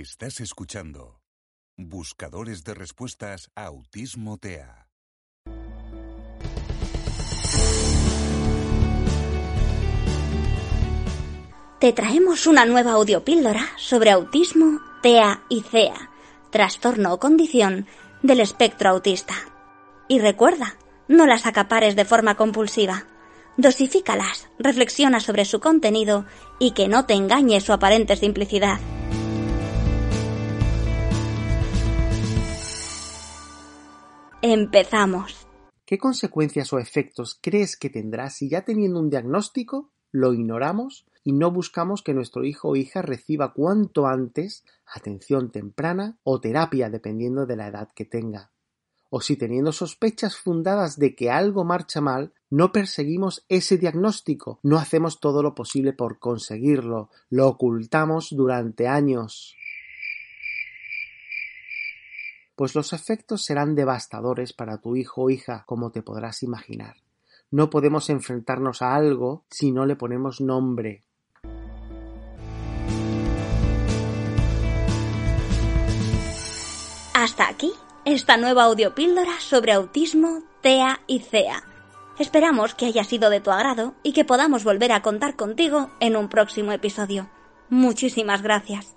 Estás escuchando Buscadores de Respuestas a Autismo TEA. Te traemos una nueva audiopíldora sobre autismo, TEA y CEA, trastorno o condición del espectro autista. Y recuerda, no las acapares de forma compulsiva. Dosifícalas, reflexiona sobre su contenido y que no te engañe su aparente simplicidad. Empezamos. ¿Qué consecuencias o efectos crees que tendrá si ya teniendo un diagnóstico lo ignoramos y no buscamos que nuestro hijo o hija reciba cuanto antes atención temprana o terapia dependiendo de la edad que tenga? O si teniendo sospechas fundadas de que algo marcha mal, no perseguimos ese diagnóstico, no hacemos todo lo posible por conseguirlo, lo ocultamos durante años pues los efectos serán devastadores para tu hijo o hija, como te podrás imaginar. No podemos enfrentarnos a algo si no le ponemos nombre. Hasta aquí esta nueva audiopíldora sobre autismo, TEA y CEA. Esperamos que haya sido de tu agrado y que podamos volver a contar contigo en un próximo episodio. Muchísimas gracias.